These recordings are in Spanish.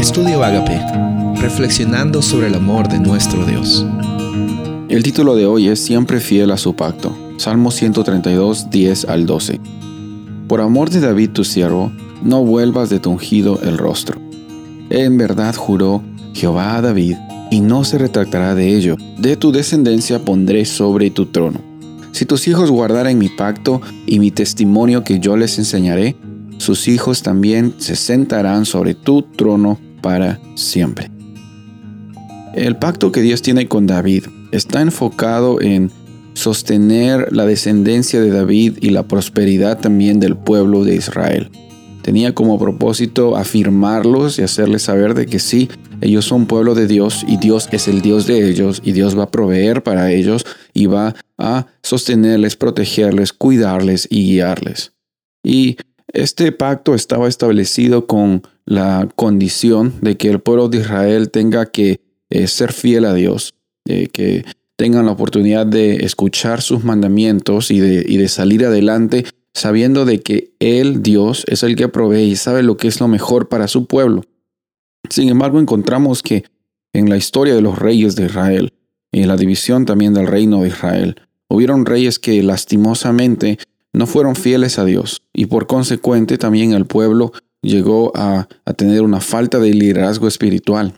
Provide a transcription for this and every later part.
Estudio Agape, reflexionando sobre el amor de nuestro Dios. El título de hoy es Siempre fiel a su pacto. Salmo 132, 10 al 12. Por amor de David tu siervo, no vuelvas de tu ungido el rostro. En verdad juró Jehová a David, y no se retractará de ello. De tu descendencia pondré sobre tu trono. Si tus hijos guardaren mi pacto y mi testimonio que yo les enseñaré, sus hijos también se sentarán sobre tu trono para siempre. El pacto que Dios tiene con David está enfocado en sostener la descendencia de David y la prosperidad también del pueblo de Israel. Tenía como propósito afirmarlos y hacerles saber de que sí, ellos son pueblo de Dios y Dios es el Dios de ellos y Dios va a proveer para ellos y va a sostenerles, protegerles, cuidarles y guiarles. Y este pacto estaba establecido con la condición de que el pueblo de Israel tenga que eh, ser fiel a Dios, eh, que tengan la oportunidad de escuchar sus mandamientos y de, y de salir adelante sabiendo de que Él, Dios, es el que provee y sabe lo que es lo mejor para su pueblo. Sin embargo, encontramos que en la historia de los reyes de Israel, en la división también del reino de Israel, hubieron reyes que lastimosamente no fueron fieles a Dios y por consecuente también el pueblo llegó a, tener una falta de liderazgo espiritual.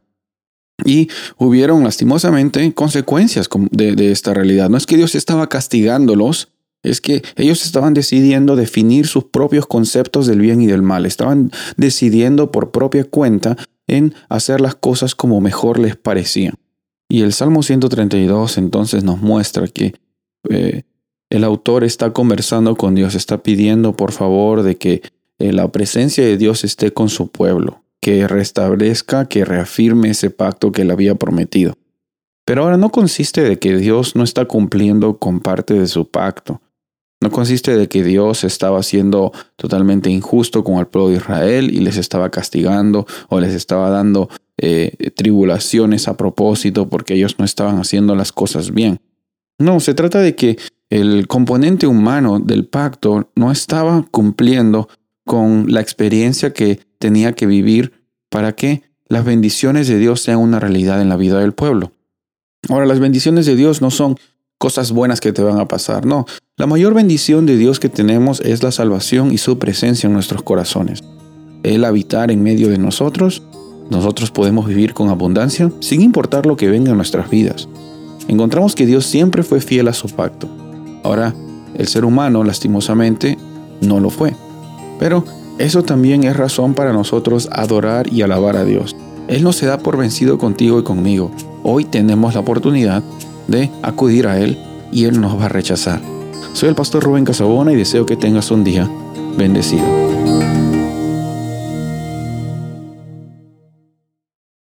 Y hubieron lastimosamente consecuencias de, de, esta realidad. No es que Dios estaba castigándolos, es que ellos estaban decidiendo definir sus propios conceptos del bien y del mal. Estaban decidiendo por propia cuenta en hacer las cosas como mejor les parecía. Y el Salmo 132 entonces nos muestra que eh, el autor está conversando con Dios, está pidiendo por favor de que eh, la presencia de Dios esté con su pueblo, que restablezca, que reafirme ese pacto que le había prometido. Pero ahora no consiste de que Dios no está cumpliendo con parte de su pacto. No consiste de que Dios estaba siendo totalmente injusto con el pueblo de Israel y les estaba castigando o les estaba dando eh, tribulaciones a propósito porque ellos no estaban haciendo las cosas bien. No, se trata de que el componente humano del pacto no estaba cumpliendo con la experiencia que tenía que vivir para que las bendiciones de Dios sean una realidad en la vida del pueblo. Ahora, las bendiciones de Dios no son cosas buenas que te van a pasar, no. La mayor bendición de Dios que tenemos es la salvación y su presencia en nuestros corazones. El habitar en medio de nosotros, nosotros podemos vivir con abundancia sin importar lo que venga en nuestras vidas. Encontramos que Dios siempre fue fiel a su pacto. Ahora, el ser humano, lastimosamente, no lo fue. Pero eso también es razón para nosotros adorar y alabar a Dios. Él no se da por vencido contigo y conmigo. Hoy tenemos la oportunidad de acudir a Él y Él nos va a rechazar. Soy el pastor Rubén Casabona y deseo que tengas un día bendecido.